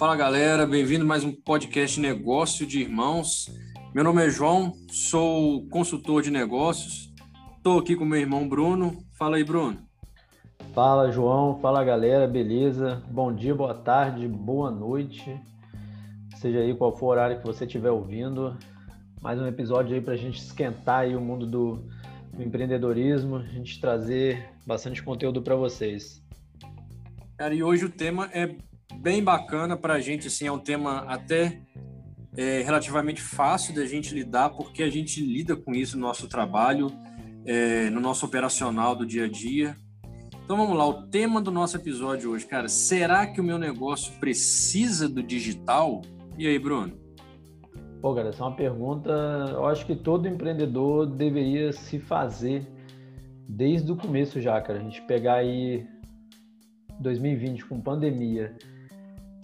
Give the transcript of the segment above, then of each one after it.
Fala galera, bem-vindo a mais um podcast Negócio de Irmãos. Meu nome é João, sou consultor de negócios. Estou aqui com meu irmão Bruno. Fala aí, Bruno. Fala, João. Fala galera, beleza? Bom dia, boa tarde, boa noite. Seja aí qual for o horário que você estiver ouvindo. Mais um episódio aí para a gente esquentar aí o mundo do, do empreendedorismo, a gente trazer bastante conteúdo para vocês. Cara, e hoje o tema é bem bacana para a gente, assim, é um tema até é, relativamente fácil da gente lidar, porque a gente lida com isso no nosso trabalho, é, no nosso operacional do dia a dia. Então vamos lá, o tema do nosso episódio hoje, cara, será que o meu negócio precisa do digital? E aí, Bruno? Pô, cara, essa é uma pergunta, eu acho que todo empreendedor deveria se fazer desde o começo já, cara. A gente pegar aí 2020 com pandemia,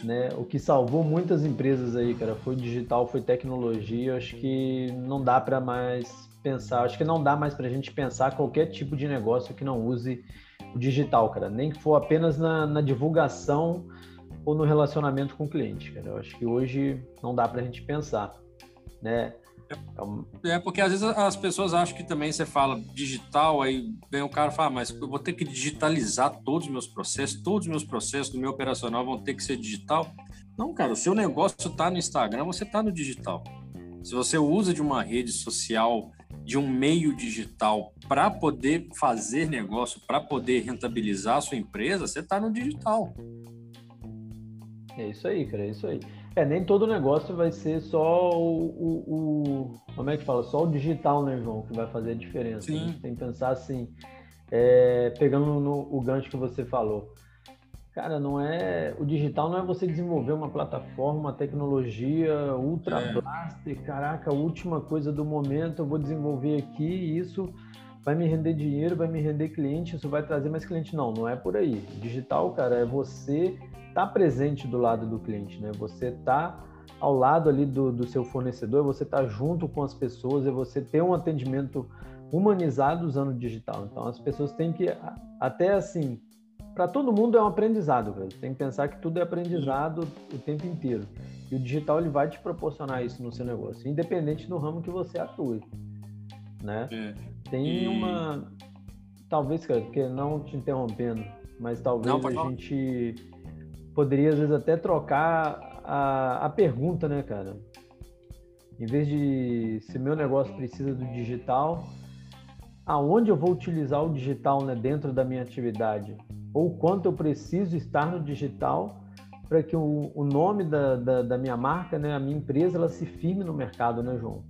né? O que salvou muitas empresas aí, cara, foi digital, foi tecnologia. Acho que não dá para mais pensar, acho que não dá mais para a gente pensar qualquer tipo de negócio que não use o digital, cara. Nem que for apenas na, na divulgação ou no relacionamento com o cliente, cara. Eu acho que hoje não dá para a gente pensar, né? É, é porque às vezes as pessoas acham que também você fala digital, aí vem o cara e fala, ah, mas eu vou ter que digitalizar todos os meus processos, todos os meus processos do meu operacional vão ter que ser digital. Não, cara, o seu negócio está no Instagram, você está no digital. Se você usa de uma rede social, de um meio digital para poder fazer negócio, para poder rentabilizar a sua empresa, você está no digital. É isso aí, cara, é isso aí. É, nem todo negócio vai ser só o, o, o, Como é que fala? Só o digital, né, João? Que vai fazer a diferença. Sim. Tem que pensar assim, é, pegando no, o gancho que você falou. Cara, não é. O digital não é você desenvolver uma plataforma, uma tecnologia ultra é. blaster, caraca, a última coisa do momento, eu vou desenvolver aqui e isso vai me render dinheiro, vai me render cliente, isso vai trazer mais cliente. Não, não é por aí. Digital, cara, é você estar tá presente do lado do cliente, né? Você tá ao lado ali do, do seu fornecedor, você tá junto com as pessoas, é você ter um atendimento humanizado usando o digital. Então as pessoas têm que até assim, para todo mundo é um aprendizado, cara. Tem que pensar que tudo é aprendizado o tempo inteiro. E o digital ele vai te proporcionar isso no seu negócio, independente do ramo que você atue, né? É. Tem e... uma. Talvez, cara, porque não te interrompendo, mas talvez não, a gente poderia, às vezes, até trocar a, a pergunta, né, cara? Em vez de se meu negócio precisa do digital, aonde eu vou utilizar o digital né, dentro da minha atividade? Ou quanto eu preciso estar no digital para que o, o nome da, da, da, minha marca, né, a minha empresa, ela se firme no mercado, né, João?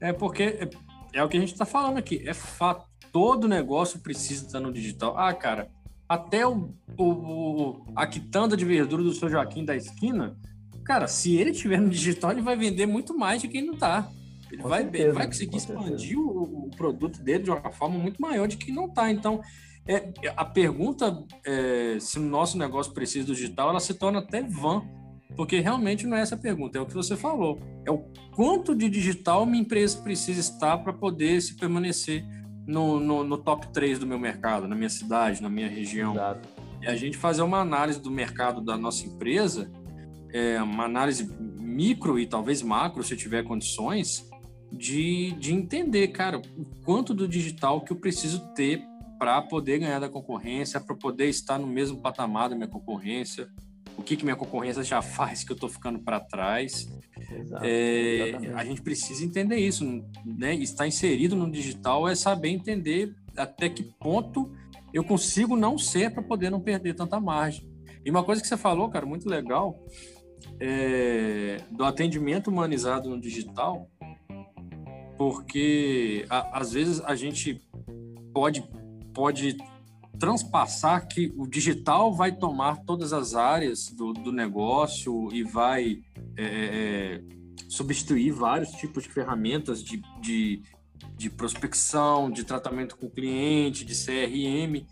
É porque é o que a gente está falando aqui. É fato. Todo negócio precisa estar no digital. Ah, cara, até o, o, a quitanda de verdura do seu Joaquim da esquina, cara, se ele tiver no digital, ele vai vender muito mais de quem não está. Ele vai, certeza, vai conseguir expandir o, o, produto dele de uma forma muito maior de quem não está. Então, é, a pergunta é, se o nosso negócio precisa do digital, ela se torna até vã porque realmente não é essa a pergunta, é o que você falou. É o quanto de digital minha empresa precisa estar para poder se permanecer no, no, no, top 3 do meu mercado, na minha cidade, na minha região. Exato. E a gente fazer uma análise do mercado da nossa empresa, é, uma análise micro e talvez macro, se tiver condições, de, de entender, cara, o quanto do digital que eu preciso ter para poder ganhar da concorrência, para poder estar no mesmo patamar da minha concorrência, o que, que minha concorrência já faz que eu estou ficando para trás. Exato, é, a gente precisa entender isso, né? Estar inserido no digital é saber entender até que ponto eu consigo não ser para poder não perder tanta margem. E uma coisa que você falou, cara, muito legal, é, do atendimento humanizado no digital, porque a, às vezes a gente pode pode transpassar que o digital vai tomar todas as áreas do, do negócio e vai é, é, é, substituir vários tipos de ferramentas de, de, de prospecção, de tratamento com o cliente, de CRM.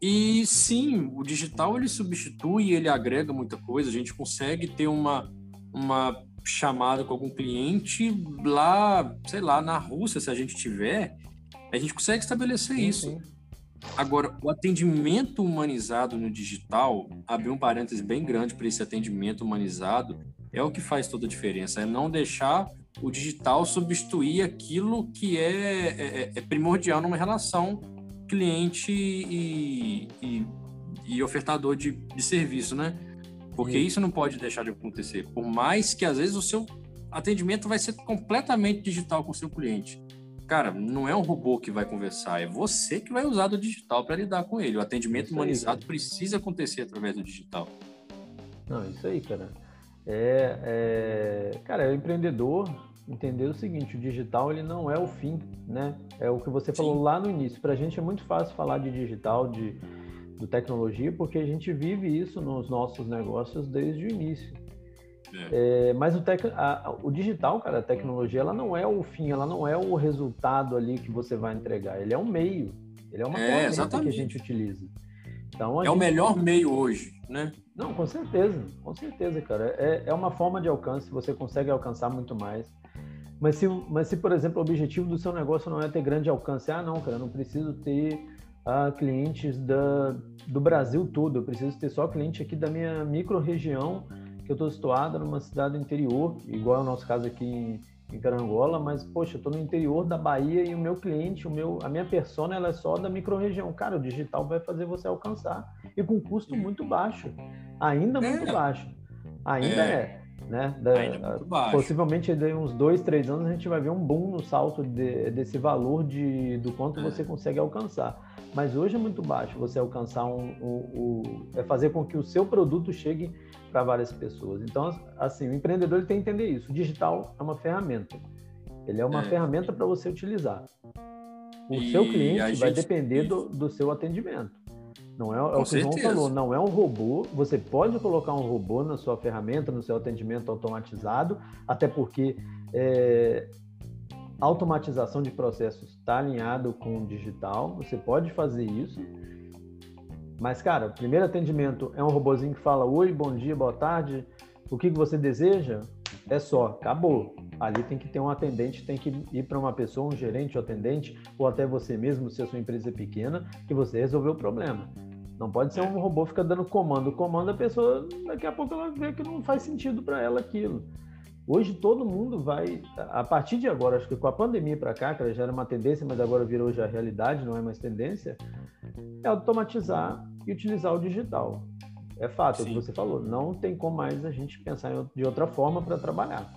E sim, o digital ele substitui, ele agrega muita coisa. A gente consegue ter uma, uma chamada com algum cliente lá, sei lá, na Rússia, se a gente tiver, a gente consegue estabelecer sim, isso. Sim Agora, o atendimento humanizado no digital, abrir um parênteses bem grande para esse atendimento humanizado, é o que faz toda a diferença. É não deixar o digital substituir aquilo que é, é, é primordial numa relação cliente e, e, e ofertador de, de serviço, né? Porque isso não pode deixar de acontecer. Por mais que às vezes o seu atendimento vai ser completamente digital com o seu cliente. Cara, não é um robô que vai conversar, é você que vai usar do digital para lidar com ele. O atendimento humanizado precisa acontecer através do digital. Não, isso aí, cara. É, é, cara, é o empreendedor entender o seguinte, o digital ele não é o fim, né? É o que você falou Sim. lá no início. Para a gente é muito fácil falar de digital, de, de tecnologia, porque a gente vive isso nos nossos negócios desde o início. É. É, mas o, tec, a, o digital, cara, a tecnologia, ela não é o fim, ela não é o resultado ali que você vai entregar. Ele é um meio, ele é uma é, ferramenta que a gente utiliza. Então, é gente... o melhor meio hoje, né? Não, com certeza, com certeza, cara. É, é uma forma de alcance, você consegue alcançar muito mais. Mas se, mas se, por exemplo, o objetivo do seu negócio não é ter grande alcance, ah, não, cara, eu não preciso ter ah, clientes da, do Brasil todo, eu preciso ter só cliente aqui da minha micro-região, que eu estou situada numa cidade interior, igual é o nosso caso aqui em, em Carangola, mas, poxa, eu estou no interior da Bahia e o meu cliente, o meu, a minha persona, ela é só da micro-região. Cara, o digital vai fazer você alcançar, e com custo muito baixo, ainda muito é. baixo. Ainda é. é né? Da, possivelmente de uns dois, três anos a gente vai ver um boom no salto de, desse valor de, do quanto é. você consegue alcançar. Mas hoje é muito baixo você alcançar um, um, um é fazer com que o seu produto chegue para várias pessoas. Então, assim, o empreendedor tem que entender isso. O digital é uma ferramenta. Ele é uma é. ferramenta para você utilizar. O e seu cliente vai gente... depender do, do seu atendimento. Não é, é o que o João falou, não é um robô. Você pode colocar um robô na sua ferramenta, no seu atendimento automatizado, até porque é, automatização de processos está alinhado com o digital. Você pode fazer isso. Mas, cara, o primeiro atendimento é um robozinho que fala: Oi, bom dia, boa tarde, o que, que você deseja? É só, acabou. Ali tem que ter um atendente, tem que ir para uma pessoa, um gerente, um atendente, ou até você mesmo, se a sua empresa é pequena, que você resolveu o problema. Não pode ser um robô ficar dando comando. Comando a pessoa, daqui a pouco ela vê que não faz sentido para ela aquilo. Hoje todo mundo vai, a partir de agora, acho que com a pandemia para cá, que já era uma tendência, mas agora virou já realidade, não é mais tendência, é automatizar e utilizar o digital. É fato, é o que você falou, não tem como mais a gente pensar de outra forma para trabalhar.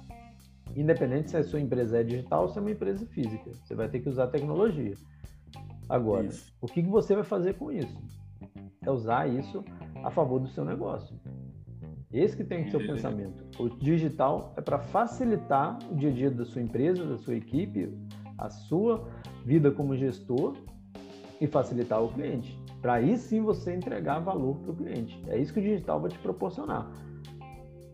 Independente se a sua empresa é digital ou se é uma empresa física, você vai ter que usar tecnologia. Agora, isso. o que você vai fazer com isso? é usar isso a favor do seu negócio. Esse que tem que ser o pensamento. O digital é para facilitar o dia a dia da sua empresa, da sua equipe, a sua vida como gestor e facilitar o cliente. Para aí sim você entregar valor para o cliente. É isso que o digital vai te proporcionar.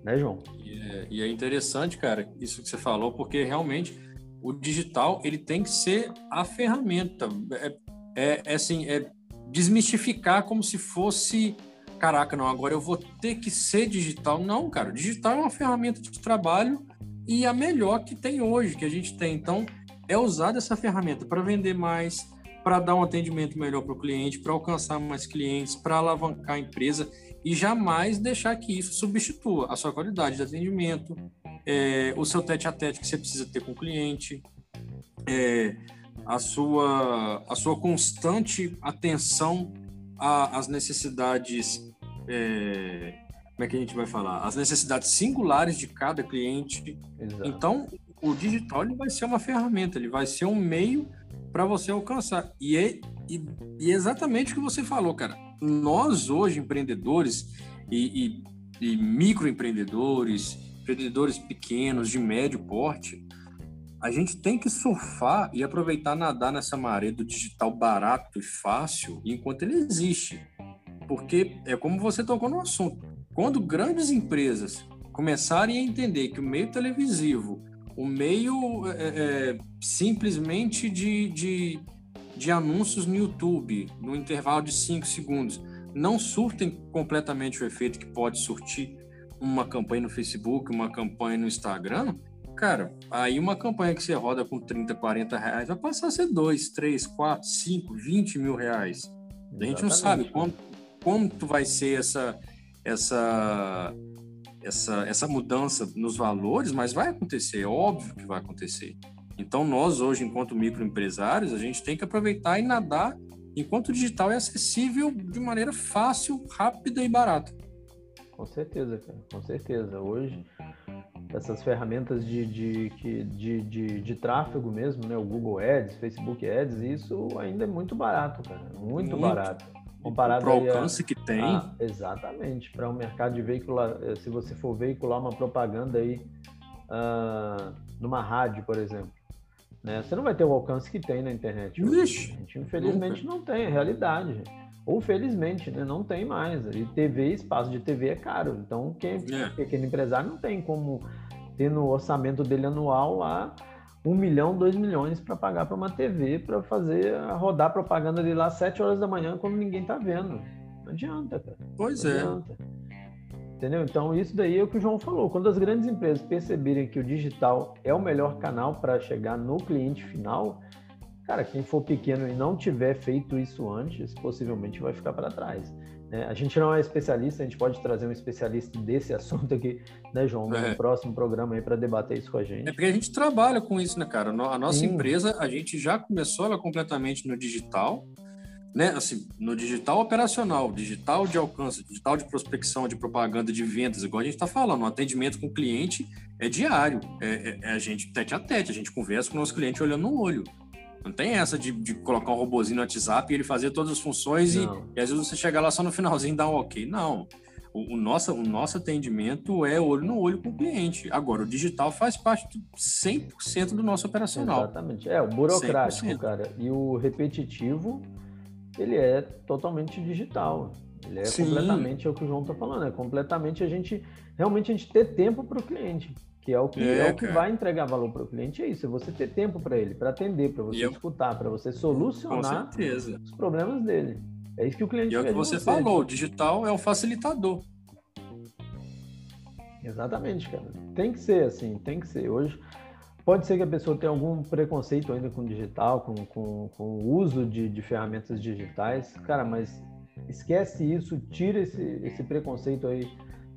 Né, João? E é, e é interessante, cara, isso que você falou, porque realmente o digital ele tem que ser a ferramenta. É, é, é assim, é desmistificar como se fosse caraca, não, agora eu vou ter que ser digital. Não, cara, digital é uma ferramenta de trabalho e a melhor que tem hoje, que a gente tem. Então, é usar essa ferramenta para vender mais, para dar um atendimento melhor para o cliente, para alcançar mais clientes, para alavancar a empresa e jamais deixar que isso substitua a sua qualidade de atendimento, é, o seu tete a tete que você precisa ter com o cliente, é, a sua, a sua constante atenção às necessidades. É, como é que a gente vai falar? As necessidades singulares de cada cliente. Exato. Então, o digital ele vai ser uma ferramenta, ele vai ser um meio para você alcançar. E é, e, e é exatamente o que você falou, cara. Nós, hoje, empreendedores e, e, e microempreendedores, empreendedores pequenos, de médio porte, a gente tem que surfar e aproveitar nadar nessa maré do digital barato e fácil enquanto ele existe. Porque é como você tocou no assunto. Quando grandes empresas começarem a entender que o meio televisivo, o meio é, é, simplesmente de, de, de anúncios no YouTube, no intervalo de 5 segundos, não surtem completamente o efeito que pode surtir uma campanha no Facebook, uma campanha no Instagram, Cara, aí uma campanha que você roda com 30, 40 reais vai passar a ser 2, 3, 4, 5, 20 mil reais. Exatamente. A gente não sabe quanto, quanto vai ser essa, essa, essa, essa mudança nos valores, mas vai acontecer, é óbvio que vai acontecer. Então, nós hoje, enquanto microempresários, a gente tem que aproveitar e nadar enquanto o digital é acessível de maneira fácil, rápida e barata. Com certeza, cara, com certeza. Hoje, essas ferramentas de, de, de, de, de, tráfego mesmo, né? O Google Ads, Facebook Ads, isso ainda é muito barato, cara. Muito, muito. barato. Comparado para o alcance a, que tem. A, exatamente. Para o um mercado de veicular, eh, se você for veicular uma propaganda aí uh, numa rádio, por exemplo, né? Você não vai ter o alcance que tem na internet. Gente, infelizmente nunca. não tem, é realidade. Ou felizmente, né? Não tem mais. E TV, espaço de TV é caro. Então, quem é. pequeno empresário não tem como ter no orçamento dele anual lá um milhão, dois milhões para pagar para uma TV para fazer rodar propaganda de lá às sete horas da manhã quando ninguém tá vendo. Não adianta, cara. Pois não é. Adianta. Entendeu? Então, isso daí é o que o João falou. Quando as grandes empresas perceberem que o digital é o melhor canal para chegar no cliente final, cara, quem for pequeno e não tiver feito isso antes, possivelmente vai ficar para trás. Né? A gente não é especialista, a gente pode trazer um especialista desse assunto aqui, né, João, é. no próximo programa aí para debater isso com a gente. É porque a gente trabalha com isso, né, cara? A nossa Sim. empresa, a gente já começou ela completamente no digital né, assim, no digital operacional, digital de alcance, digital de prospecção, de propaganda, de vendas, igual a gente está falando, o atendimento com o cliente é diário, é, é, é, a gente tete a tete, a gente conversa com o nosso cliente olhando no olho. Não tem essa de, de colocar um robozinho no WhatsApp e ele fazer todas as funções e, e, às vezes você chegar lá só no finalzinho e dar um ok. Não. O, o, nosso, o nosso atendimento é olho no olho com o cliente. Agora, o digital faz parte de 100% do nosso operacional. Exatamente. É, o burocrático, 100%. cara, e o repetitivo ele é totalmente digital. Ele é Sim. completamente é o que o João está falando, é completamente a gente realmente a gente ter tempo para o cliente, que é o que é, é o que vai entregar valor para o cliente. É isso, é você ter tempo para ele, para atender, para você escutar, para você solucionar os problemas dele. É isso que o cliente. E é o que você, você falou, o digital é o facilitador. Exatamente, cara. Tem que ser assim, tem que ser. Hoje Pode ser que a pessoa tenha algum preconceito ainda com digital, com, com, com o uso de, de ferramentas digitais. Cara, mas esquece isso, tira esse, esse preconceito aí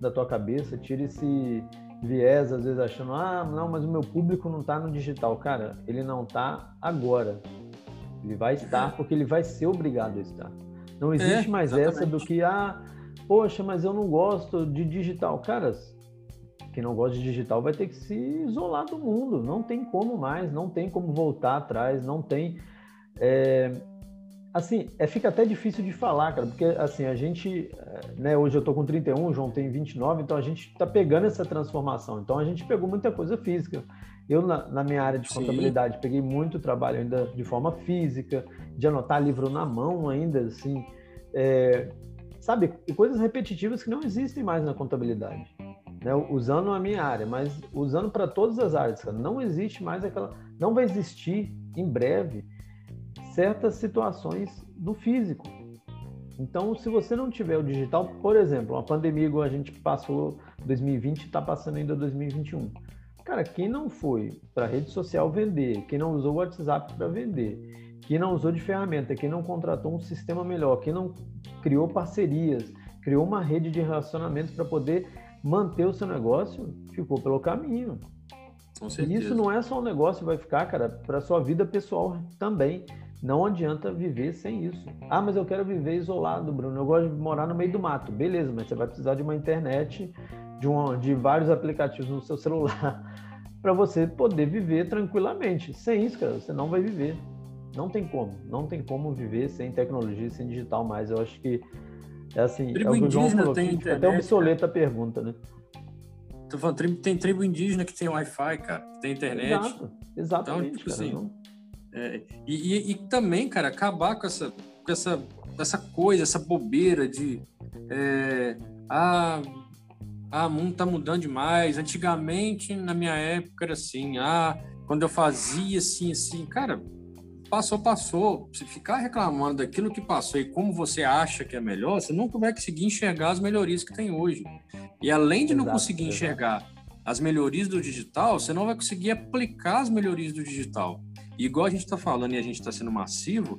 da tua cabeça, tira esse viés, às vezes achando, ah, não, mas o meu público não está no digital. Cara, ele não está agora. Ele vai estar porque ele vai ser obrigado a estar. Não existe é, mais essa do que, ah, poxa, mas eu não gosto de digital. Caras, quem não gosta de digital vai ter que se isolar do mundo. Não tem como mais, não tem como voltar atrás, não tem. É, assim, é, fica até difícil de falar, cara, porque assim, a gente, é, né, hoje eu tô com 31, o João tem 29, então a gente tá pegando essa transformação. Então a gente pegou muita coisa física. Eu, na, na minha área de contabilidade, Sim. peguei muito trabalho ainda de forma física, de anotar livro na mão ainda, assim, é, sabe, coisas repetitivas que não existem mais na contabilidade né, usando a minha área, mas usando para todas as áreas. Cara. Não existe mais aquela. Não vai existir em breve certas situações do físico. Então, se você não tiver o digital, por exemplo, uma pandemia igual a gente passou 2020 está passando ainda 2021. Cara, quem não foi para rede social vender, quem não usou o WhatsApp para vender, quem não usou de ferramenta, quem não contratou um sistema melhor, quem não criou parcerias, criou uma rede de relacionamentos para poder manter o seu negócio, ficou pelo caminho. E isso não é só um negócio, vai ficar, cara, para sua vida pessoal também. Não adianta viver sem isso. Ah, mas eu quero viver isolado, Bruno. Eu gosto de morar no meio do mato. Beleza, mas você vai precisar de uma internet, de, um, de vários aplicativos no seu celular, para você poder viver tranquilamente. Sem isso, cara, você não vai viver. Não tem como. Não tem como viver sem tecnologia, sem digital mais. Eu acho que é assim, tribo é o que o João falou, tem internet, até obsoleta a pergunta, né? Tô falando, tem tribo indígena que tem Wi-Fi, cara, que tem internet. Exato, exatamente. Então, tipo cara, assim, não... é, e, e, também, cara, acabar com essa, com essa, essa coisa, essa bobeira de é, ah, ah, o mundo tá mudando demais. Antigamente, na minha época, era assim, ah, quando eu fazia assim, assim, cara, passou, passou. Se ficar reclamando daquilo que passou e como você acha que é melhor, você nunca vai conseguir enxergar as melhorias que tem hoje. E além de exato, não conseguir exato. enxergar as melhorias do digital, você não vai conseguir aplicar as melhorias do digital. E igual a gente está falando e a gente está sendo massivo,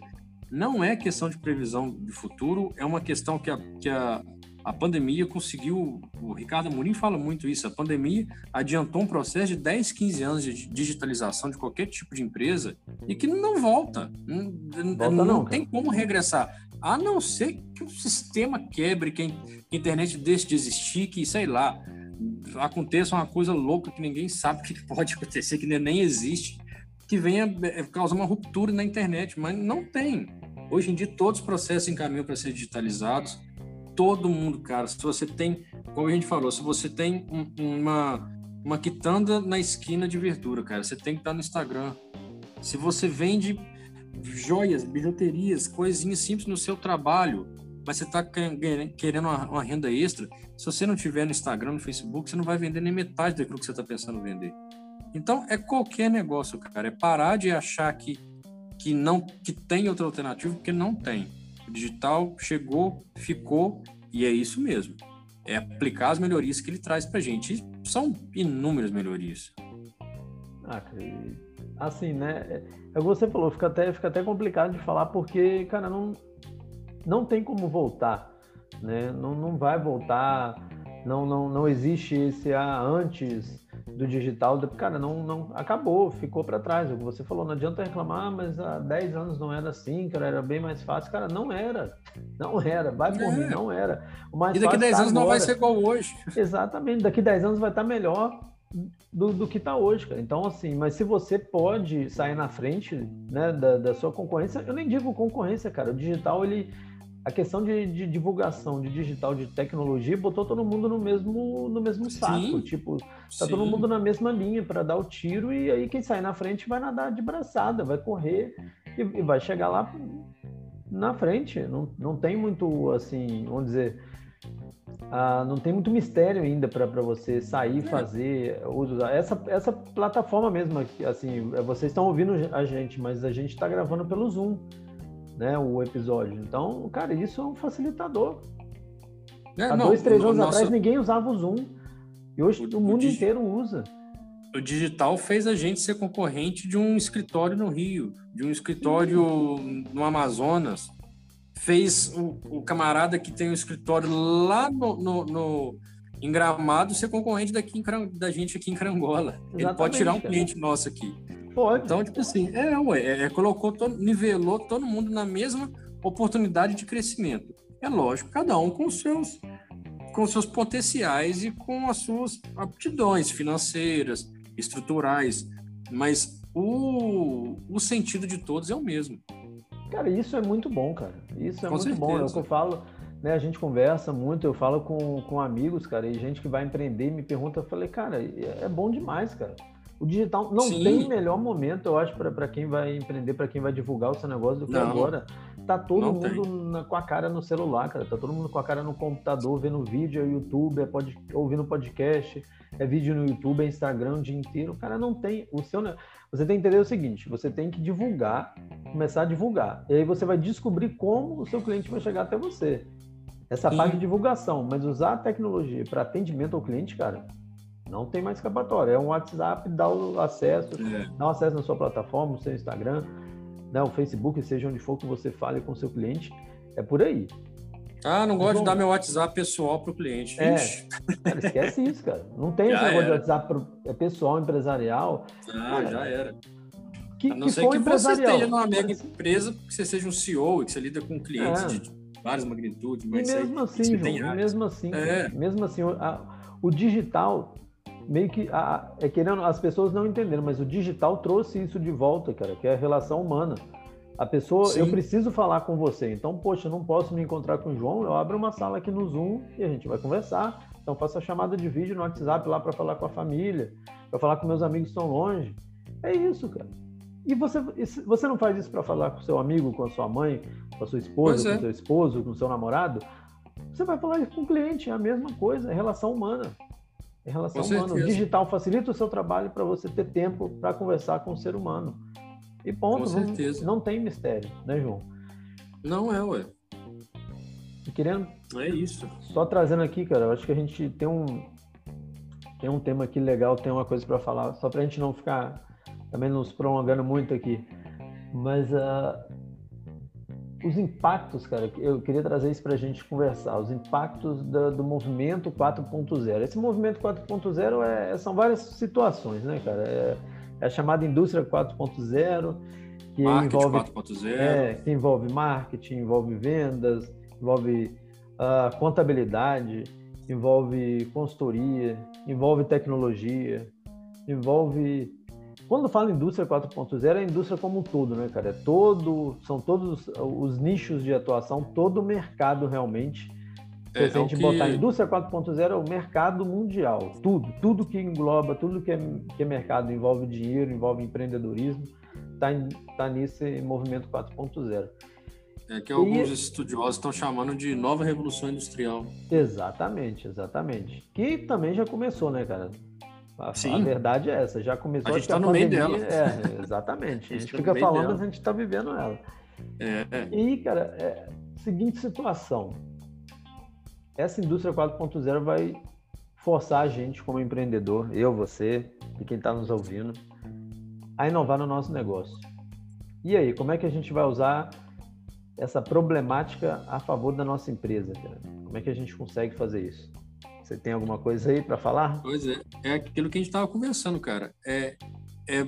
não é questão de previsão de futuro, é uma questão que a, que a, a pandemia conseguiu, o Ricardo Amorim fala muito isso, a pandemia adiantou um processo de 10, 15 anos de digitalização de qualquer tipo de empresa e que não volta. Não, volta não, não tem como regressar. A não ser que o sistema quebre, que a internet deixe de existir, que, sei lá, aconteça uma coisa louca que ninguém sabe que pode acontecer, que nem existe, que venha é, causar uma ruptura na internet, mas não tem. Hoje em dia, todos os processos encaminham para ser digitalizados. Todo mundo, cara, se você tem, como a gente falou, se você tem um, uma, uma quitanda na esquina de verdura, cara, você tem que estar no Instagram. Se você vende joias, bijuterias, coisinhas simples no seu trabalho, mas você está querendo uma, uma, renda extra, se você não tiver no Instagram, no Facebook, você não vai vender nem metade daquilo que você está pensando vender. Então, é qualquer negócio, cara. É parar de achar que, que, não, que tem outra alternativa, porque não tem. O digital chegou, ficou, e é isso mesmo. É aplicar as melhorias que ele traz para gente. E são inúmeras melhorias. Assim, né? É, é o que você falou, fica até, fica até complicado de falar, porque, cara, não, não tem como voltar, né? Não, não vai voltar, não, não, não existe esse ah, antes do digital, cara, não, não acabou, ficou para trás. O que você falou, não adianta reclamar, mas há 10 anos não era assim, cara, era bem mais fácil. Cara, não era. Não era. Vai por é. mim, não era. O mais e daqui 10 tá anos agora. não vai ser igual hoje. Exatamente, daqui 10 anos vai estar tá melhor do, do que está hoje, cara. Então, assim, mas se você pode sair na frente né, da, da sua concorrência, eu nem digo concorrência, cara. O digital, ele a questão de, de, divulgação de digital, de tecnologia, botou todo mundo no mesmo, no mesmo saco. Sim, tipo, tá sim. todo mundo na mesma linha para dar o tiro e aí quem sair na frente vai nadar de braçada, vai correr e, e vai chegar lá na frente. Não, não tem muito, assim, vamos dizer, ah, não tem muito mistério ainda para você sair, é. fazer, usar. Essa, essa plataforma mesmo, assim, vocês estão ouvindo a gente, mas a gente está gravando pelo Zoom né, o episódio. Então, cara, isso é um facilitador. É, Há não, dois, três anos nossa... atrás ninguém usava o Zoom. E hoje o, o mundo o inteiro usa. O digital fez a gente ser concorrente de um escritório no Rio, de um escritório no Amazonas. Fez o, o, camarada que tem um escritório lá no, no, no em Gramado ser concorrente daqui em, da gente aqui em Carangola. Exatamente, Ele pode tirar um cliente nosso aqui. Pode. Então, tipo assim, é, ué, é, é, colocou, todo, nivelou todo mundo na mesma oportunidade de crescimento. É lógico, cada um com seus com seus potenciais e com as suas aptidões financeiras, estruturais, mas o, o sentido de todos é o mesmo. Cara, isso é muito bom, cara. Isso é com muito certeza. bom. É o que eu falo, né? A gente conversa muito, eu falo com, com amigos, cara, e gente que vai empreender me pergunta, eu falei, cara, é bom demais, cara. O digital não Sim. tem melhor momento, eu acho, para quem vai empreender, para quem vai divulgar o seu negócio do que não, agora. Tá todo mundo na, com a cara no celular, cara. Tá todo mundo com a cara no computador, vendo vídeo, é YouTube, é pod, ouvindo podcast, é vídeo no YouTube, é Instagram o dia inteiro. O cara não tem. O seu, você tem que entender o seguinte: você tem que divulgar, começar a divulgar. E aí você vai descobrir como o seu cliente vai chegar até você. Essa parte de divulgação, mas usar a tecnologia para atendimento ao cliente, cara, não tem mais escapatória. É um WhatsApp, dá o acesso, é. dá o acesso na sua plataforma, no seu Instagram, né, o Facebook, seja onde for que você fale com o seu cliente. É por aí. Ah, não gosto então, de dar meu WhatsApp pessoal para o cliente. É, cara, esquece isso, cara. Não tem esse negócio de WhatsApp pro, é pessoal, empresarial. Ah, cara, já era. Que, a não que ser que você esteja numa mega empresa, que você seja um CEO, que você lida com clientes é. de várias magnitudes. Mas e mesmo assim, João, mesmo assim, é. mesmo assim, a, o digital meio que a, é querendo as pessoas não entenderam, mas o digital trouxe isso de volta, cara, que é a relação humana. A pessoa, Sim. eu preciso falar com você, então, poxa, eu não posso me encontrar com o João, eu abro uma sala aqui no Zoom e a gente vai conversar. Então, faço a chamada de vídeo no WhatsApp lá para falar com a família, para falar com meus amigos que estão longe. É isso, cara. E você, você não faz isso para falar com seu amigo, com a sua mãe, com a sua esposa, é. com o seu esposo, com o seu namorado? Você vai falar com o cliente, é a mesma coisa, é relação humana em relação ao humano. O digital facilita o seu trabalho para você ter tempo para conversar com o ser humano. E ponto. Com certeza. Não, não tem mistério, né, João? Não é, ué. E querendo. É isso. Só trazendo aqui, cara, acho que a gente tem um. tem um tema aqui legal, tem uma coisa para falar, só para a gente não ficar também nos prolongando muito aqui. Mas uh, os impactos, cara, eu queria trazer isso para a gente conversar, os impactos do, do movimento 4.0. Esse movimento 4.0 é, são várias situações, né, cara? É, é a chamada indústria 4.0, que marketing envolve 4.0. É, que envolve marketing, envolve vendas, envolve uh, contabilidade, envolve consultoria, envolve tecnologia, envolve quando fala indústria 4.0, é a indústria como um todo, né, cara? É todo, são todos os nichos de atuação, todo o mercado realmente. É, se a gente que... botar indústria 4.0 é o mercado mundial, tudo, tudo que engloba, tudo que é, que é mercado envolve dinheiro, envolve empreendedorismo, está tá nesse movimento 4.0. É que alguns e... estudiosos estão chamando de nova revolução industrial. Exatamente, exatamente. Que também já começou, né, cara? A, Sim. a verdade é essa, já começou a gente está no meio dela. É, exatamente. a gente, a gente tá fica falando, mas a gente está vivendo ela. É. E, cara, é, seguinte situação. Essa indústria 4.0 vai forçar a gente como empreendedor, eu, você e quem está nos ouvindo, a inovar no nosso negócio. E aí, como é que a gente vai usar essa problemática a favor da nossa empresa, cara? Como é que a gente consegue fazer isso? Você tem alguma coisa aí para falar? Pois é, é aquilo que a gente estava conversando, cara. É, é,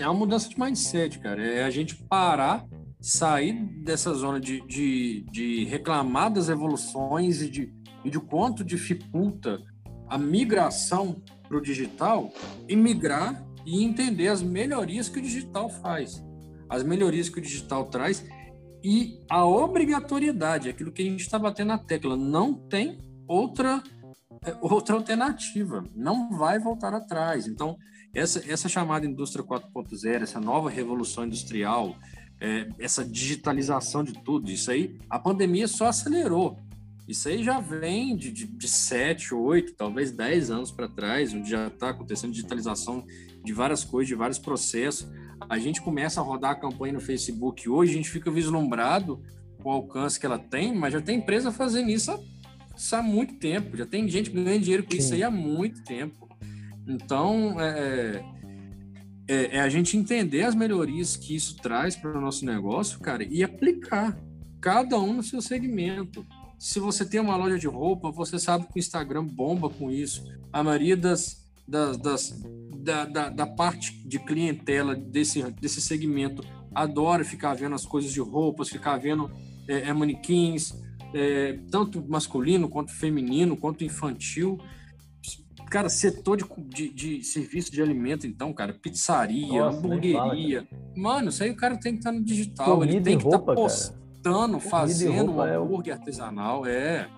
é uma mudança de mindset, cara. É a gente parar, sair dessa zona de, de, de reclamar das evoluções e de, e de quanto dificulta a migração para o digital e migrar e entender as melhorias que o digital faz, as melhorias que o digital traz e a obrigatoriedade, aquilo que a gente está batendo na tecla, não tem outra outra alternativa, não vai voltar atrás. Então, essa, essa chamada indústria 4.0, essa nova revolução industrial, é, essa digitalização de tudo, isso aí, a pandemia só acelerou. Isso aí já vem de, de, de 7, 8, talvez 10 anos para trás, onde já está acontecendo digitalização de várias coisas, de vários processos. A gente começa a rodar a campanha no Facebook hoje, a gente fica vislumbrado com o alcance que ela tem, mas já tem empresa fazendo isso há isso há muito tempo. Já tem gente ganhando dinheiro com Sim. isso aí há muito tempo. Então, é, é, é, a gente entender as melhorias que isso traz para o nosso negócio, cara, e aplicar cada um no seu segmento. Se você tem uma loja de roupa, você sabe que o Instagram bomba com isso. A maioria das, das, das da, da, da, parte de clientela desse, desse segmento adora ficar vendo as coisas de roupas, ficar vendo é, é manequins, é, tanto masculino quanto feminino, quanto infantil. Cara, setor de, de, de serviço de alimento, então, cara, pizzaria, Nossa, hamburgueria. Fala, Mano, isso aí o cara tem que estar no digital, Comida ele tem que estar tá postando, fazendo um hambúrguer é... artesanal, é.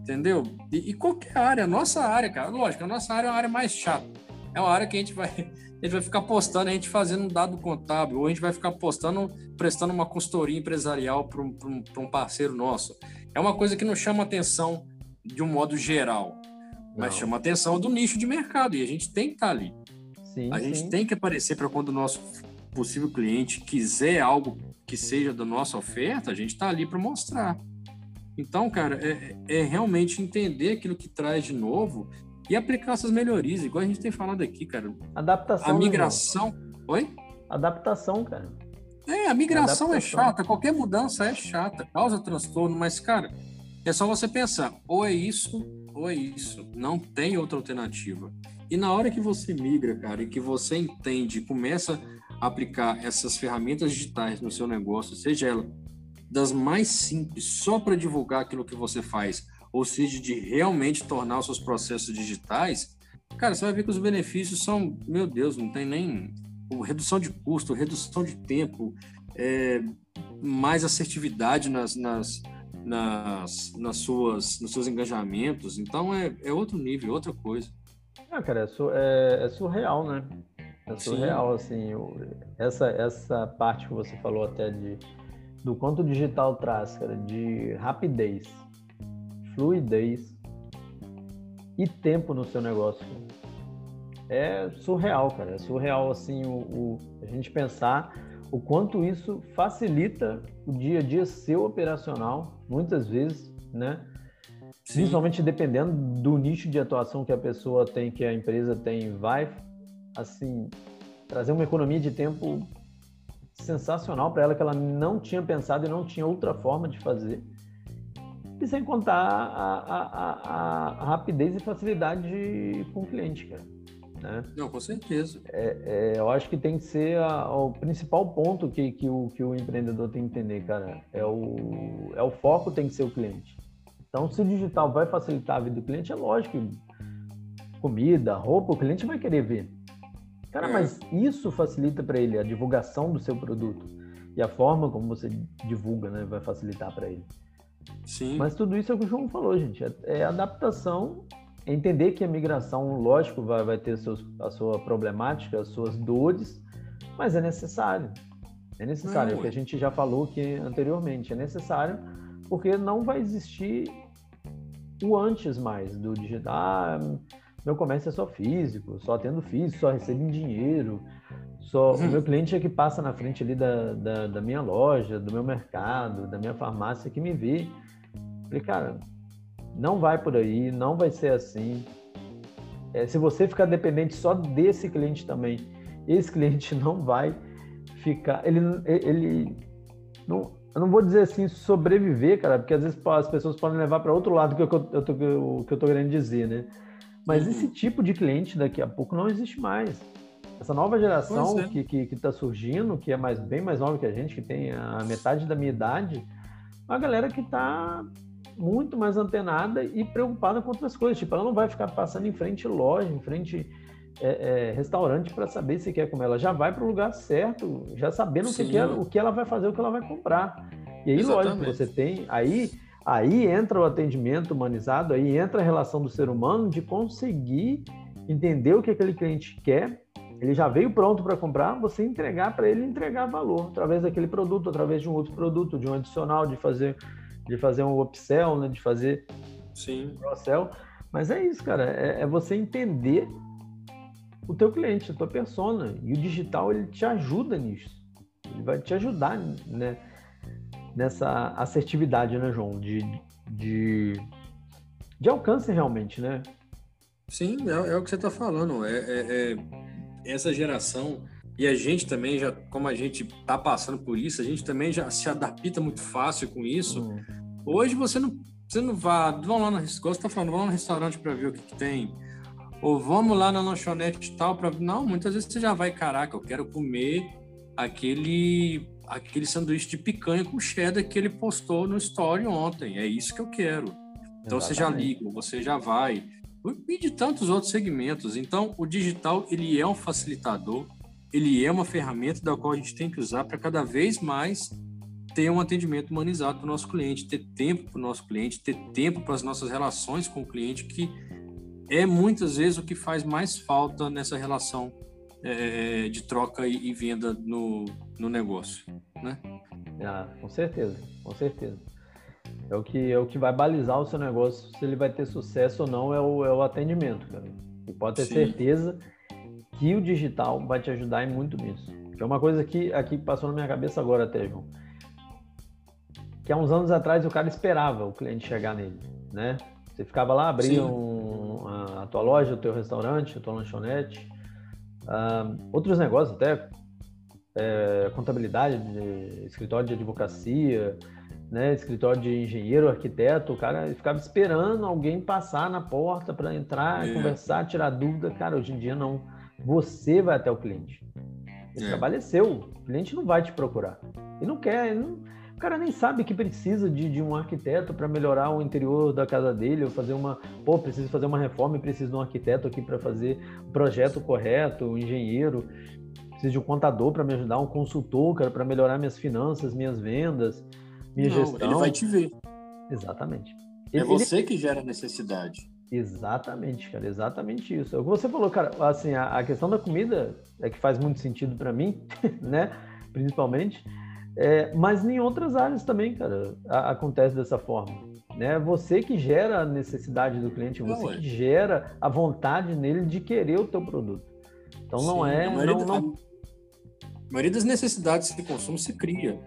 Entendeu? E, e, qualquer área, a nossa área, cara, lógico, a nossa área é uma área mais chata. É uma área que a gente vai, a gente vai ficar postando, a gente fazendo um dado contábil, ou a gente vai ficar postando, prestando uma consultoria empresarial para um, um, um parceiro nosso é uma coisa que não chama atenção de um modo geral, mas não. chama atenção do nicho de mercado e a gente tem que estar tá ali. Sim, a gente tem que aparecer para quando o nosso possível cliente quiser algo que seja da nossa oferta, a gente está ali para mostrar. Então, cara, é, é, realmente entender aquilo que traz de novo e aplicar essas melhorias, igual a gente tem falado aqui, cara. Adaptação. A né, migração. Oi? Adaptação, cara. É, a migração é chata, qualquer mudança é chata, causa transtorno, mas, cara, é só você pensar, ou é isso, ou é isso. Não tem outra alternativa. E na hora que você migra, cara, e que você entende, começa a aplicar essas ferramentas digitais no seu negócio, seja ela das mais simples, só para divulgar aquilo que você faz, ou seja, de realmente tornar os seus processos digitais, cara, você vai ver que os benefícios são, meu Deus, não tem nem redução de custo, redução de tempo, é, mais assertividade nas, nas, nas, nas suas, nos seus engajamentos. Então é, é outro nível, outra coisa. Ah, cara, é, su, é, é surreal, né? É surreal, Sim. assim, essa, essa parte que você falou até de do quanto o digital traz, cara, de rapidez, fluidez e tempo no seu negócio é surreal, cara. É surreal, assim, o, o, a gente pensar o quanto isso facilita o dia a dia seu operacional, muitas vezes, né? Sim. Principalmente dependendo do nicho de atuação que a pessoa tem, que a empresa tem, vai, assim, trazer uma economia de tempo sensacional para ela que ela não tinha pensado e não tinha outra forma de fazer. E sem contar a, a, a, a rapidez e facilidade com o cliente, cara. Né? Não, com certeza. É, é, eu acho que tem que ser o principal ponto que, que, o, que o empreendedor tem que entender, cara. É o, é o foco tem que ser o cliente. Então, se o digital vai facilitar a vida do cliente, é lógico comida, roupa, o cliente vai querer ver. Cara, é. mas isso facilita para ele a divulgação do seu produto e a forma como você divulga, né, vai facilitar para ele. Sim. Mas tudo isso é o que o João falou, gente. É, é adaptação, é entender que a migração, lógico, vai, vai ter seus, a sua problemática, as suas dores, mas é necessário. É necessário, é o que a gente já falou aqui anteriormente. É necessário porque não vai existir o antes mais do digital. Ah, meu comércio é só físico, só tendo físico, só recebo em dinheiro. Só, uhum. O meu cliente é que passa na frente ali da, da, da, minha loja, do meu mercado, da minha farmácia que me vê. Falei, cara, não vai por aí, não vai ser assim. É, se você ficar dependente só desse cliente também, esse cliente não vai ficar. Ele, ele não, eu não vou dizer assim sobreviver, cara, porque às vezes as pessoas podem levar para outro lado que eu, eu tô, o que eu tô querendo dizer, né? Mas uhum. esse tipo de cliente daqui a pouco não existe mais. Essa nova geração é. que está que, que tá surgindo, que é mais, bem mais nova que a gente, que tem a metade da minha idade, é uma galera que está muito mais antenada e preocupada com outras coisas. Tipo, ela não vai ficar passando em frente loja, em frente é, é, restaurante para saber se quer comer. Ela já vai para o lugar certo, já sabendo o que, que ela, o que ela vai fazer, o que ela vai comprar. E aí, Exatamente. lógico, você tem. Aí Aí entra o atendimento humanizado, aí entra a relação do ser humano de conseguir entender o que aquele cliente quer. Ele já veio pronto para comprar, você entregar para ele entregar valor através daquele produto, através de um outro produto, de um adicional, de fazer de fazer um upsell, né, de fazer Sim. um cross-sell. Mas é isso, cara, é, é você entender o teu cliente, a tua persona. E o digital ele te ajuda nisso. Ele vai te ajudar, né? nessa assertividade, né, João? De, de, de alcance realmente, né? Sim, é, é o que você está falando. É, é, é, essa geração e a gente também já, como a gente está passando por isso, a gente também já se adapta muito fácil com isso. Uhum. Hoje você não, você não vai, vão lá no, você está falando, vão lá no restaurante para ver o que, que, tem, ou vamos lá na lanchonete e tal para, não, muitas vezes você já vai, caraca, eu quero comer aquele aquele sanduíche de picanha com cheddar que ele postou no story ontem. É isso que eu quero. Então Exatamente. você já liga, você já vai. E de tantos outros segmentos. Então, o digital ele é um facilitador, ele é uma ferramenta da qual a gente tem que usar para cada vez mais ter um atendimento humanizado para o nosso cliente, ter tempo para o nosso cliente, ter tempo para as nossas relações com o cliente, que é muitas vezes o que faz mais falta nessa relação é, de troca e, e venda no, no negócio, né? Ah, com certeza, com certeza. É o que é o que vai balizar o seu negócio se ele vai ter sucesso ou não é o, é o atendimento, cara. E pode ter Sim. certeza que o digital vai te ajudar em muito nisso. Que é uma coisa que aqui passou na minha cabeça agora até, João. Que há uns anos atrás o cara esperava o cliente chegar nele, né? Você ficava lá, abria um, a, a tua loja, o teu restaurante, a tua lanchonete, Uh, outros negócios, até é, contabilidade, de, escritório de advocacia, né, escritório de engenheiro, arquiteto, o cara ficava esperando alguém passar na porta para entrar, é. conversar, tirar dúvida. Cara, hoje em dia não. Você vai até o cliente. Esse é. trabalho é seu. O cliente não vai te procurar. E não quer. Não... O cara nem sabe que precisa de, de um arquiteto para melhorar o interior da casa dele, ou fazer uma. Pô, preciso fazer uma reforma e preciso de um arquiteto aqui para fazer o projeto correto, um engenheiro preciso de um contador para me ajudar, um consultor, cara, para melhorar minhas finanças, minhas vendas, minha Não, gestão. Ele vai te ver. Exatamente. É ele, você ele... que gera necessidade. Exatamente, cara, exatamente isso. É o que você falou, cara, assim, a, a questão da comida é que faz muito sentido para mim, né, principalmente, é, mas em outras áreas também, cara, a, acontece dessa forma, né? Você que gera a necessidade do cliente, você Não, que gera a vontade nele de querer o teu produto. Então não Sim, é, não, não, a maioria das necessidades de consumo se cria.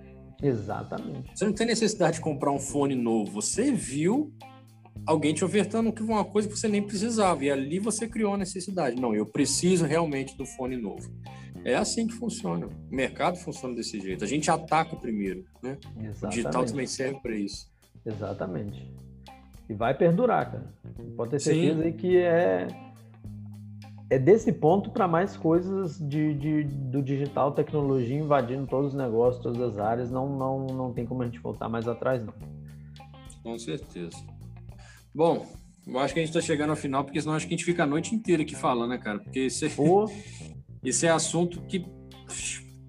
Exatamente. Você não tem necessidade de comprar um fone novo. Você viu alguém te ofertando uma coisa que você nem precisava, e ali você criou a necessidade. Não, eu preciso realmente do fone novo. É assim que funciona. O mercado funciona desse jeito. A gente ataca primeiro, né? Exatamente. O digital também serve para isso. Exatamente. E vai perdurar, cara. Pode ter certeza aí que é é desse ponto para mais coisas de, de, do digital, tecnologia invadindo todos os negócios, todas as áreas. Não, não, não tem como a gente voltar mais atrás, não. Com certeza. Bom, eu acho que a gente está chegando ao final, porque senão acho que a gente fica a noite inteira aqui falando, né, cara? Porque esse, Pô. esse é assunto que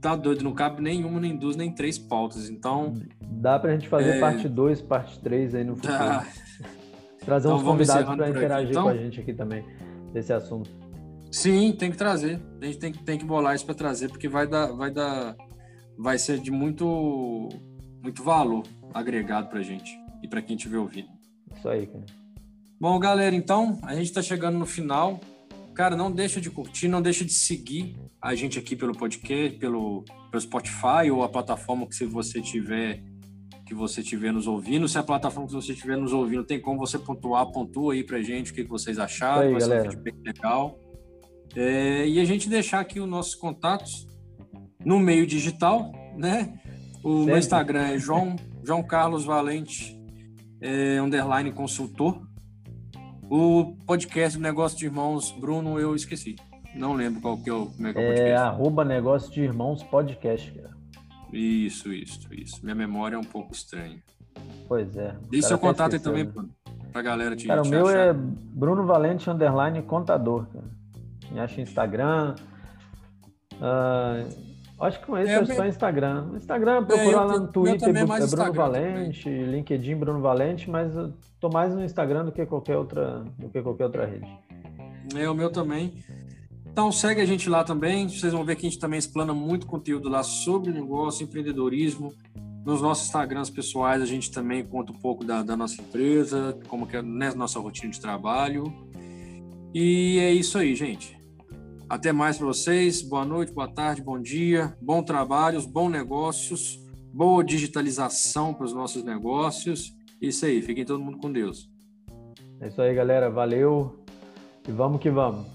tá doido, não cabe nenhuma, nem duas, nem três pautas. Então. Dá para a gente fazer é... parte 2, parte 3 aí no futuro. Trazer então, uns convidados para interagir então... com a gente aqui também, desse assunto. Sim, tem que trazer. A gente tem, tem que bolar isso para trazer, porque vai dar, vai dar, vai ser de muito, muito valor agregado para gente e para quem estiver ouvindo. Isso aí, cara. Bom, galera, então a gente está chegando no final. Cara, não deixa de curtir, não deixa de seguir a gente aqui pelo podcast, pelo, pelo Spotify ou a plataforma que você tiver que você estiver nos ouvindo. Se a plataforma que você estiver nos ouvindo tem como você pontuar, pontua aí pra gente o que, vocês acharam. Aí, vai ser um feedback legal. É, e a gente deixar aqui os nossos contatos no meio digital, né? O meu Instagram é João, João Carlos Valente é, underline consultor. O podcast Negócio de Irmãos, Bruno, eu esqueci. Não lembro qual que é o, como é, que é o podcast. É arroba Negócio de Irmãos Podcast, cara. Isso, isso, isso. Minha memória é um pouco estranha. Pois é. Deixe seu contato aí também, Bruno, pra galera te Cara, te o meu achar. é Bruno Valente, underline contador, cara. Me acha Instagram. Uh, Acho que com esse é, é só Instagram. Instagram, procurar é, lá no Twitter, é, é Bruno Instagram Valente, também. LinkedIn Bruno Valente, mas eu tô mais no Instagram do que qualquer outra, do que qualquer outra rede. É, o meu também. Então segue a gente lá também. Vocês vão ver que a gente também explana muito conteúdo lá sobre negócio, empreendedorismo. Nos nossos Instagrams pessoais a gente também conta um pouco da, da nossa empresa, como que é né, nossa rotina de trabalho. E é isso aí, gente. Até mais para vocês. Boa noite, boa tarde, bom dia, bom trabalhos, bons negócios, boa digitalização para os nossos negócios. Isso aí, fiquem todo mundo com Deus. É isso aí, galera. Valeu e vamos que vamos.